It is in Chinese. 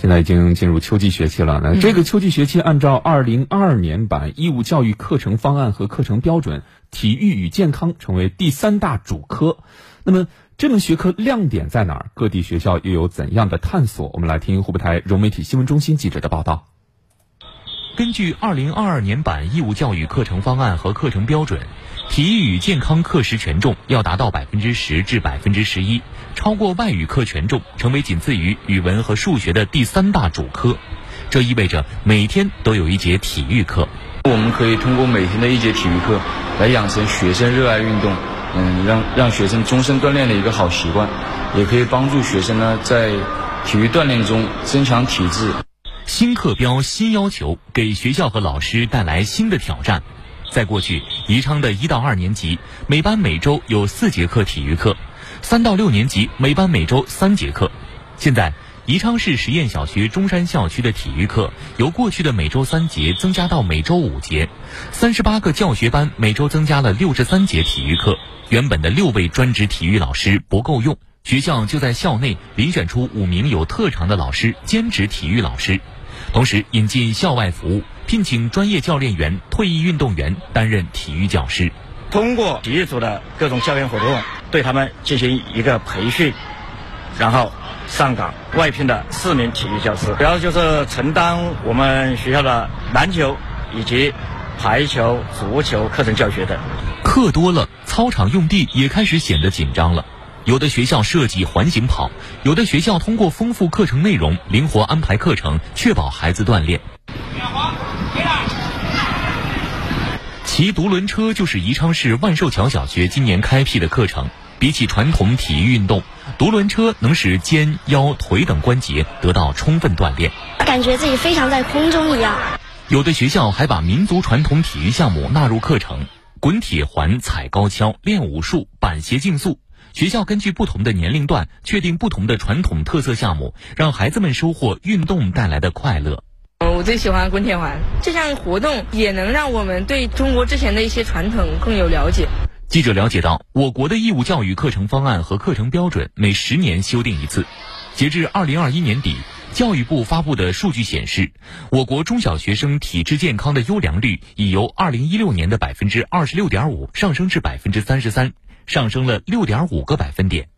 现在已经进入秋季学期了。那这个秋季学期，按照二零二二年版义务教育课程方案和课程标准，体育与健康成为第三大主科。那么这门学科亮点在哪儿？各地学校又有怎样的探索？我们来听湖北台融媒体新闻中心记者的报道。根据二零二二年版义务教育课程方案和课程标准，体育与健康课时权重要达到百分之十至百分之十一，超过外语课权重，成为仅次于语文和数学的第三大主科。这意味着每天都有一节体育课。我们可以通过每天的一节体育课，来养成学生热爱运动，嗯，让让学生终身锻炼的一个好习惯，也可以帮助学生呢在体育锻炼中增强体质。新课标、新要求，给学校和老师带来新的挑战。在过去，宜昌的一到二年级每班每周有四节课体育课，三到六年级每班每周三节课。现在，宜昌市实验小学中山校区的体育课由过去的每周三节增加到每周五节，三十八个教学班每周增加了六十三节体育课。原本的六位专职体育老师不够用，学校就在校内遴选出五名有特长的老师兼职体育老师。同时引进校外服务，聘请专业教练员、退役运动员担任体育教师。通过体育组的各种校园活动，对他们进行一个培训，然后上岗外聘的四名体育教师，主要就是承担我们学校的篮球以及排球、足球课程教学等。课多了，操场用地也开始显得紧张了。有的学校设计环形跑，有的学校通过丰富课程内容，灵活安排课程，确保孩子锻炼。骑独轮车就是宜昌市万寿桥小学今年开辟的课程。比起传统体育运动，独轮车能使肩、腰、腿等关节得到充分锻炼，感觉自己非常在空中一样。有的学校还把民族传统体育项目纳入课程，滚铁环、踩高跷、练武术、板鞋竞速。学校根据不同的年龄段，确定不同的传统特色项目，让孩子们收获运动带来的快乐。我最喜欢滚铁环，这项活动也能让我们对中国之前的一些传统更有了解。记者了解到，我国的义务教育课程方案和课程标准每十年修订一次。截至二零二一年底，教育部发布的数据显示，我国中小学生体质健康的优良率已由二零一六年的百分之二十六点五上升至百分之三十三。上升了六点五个百分点。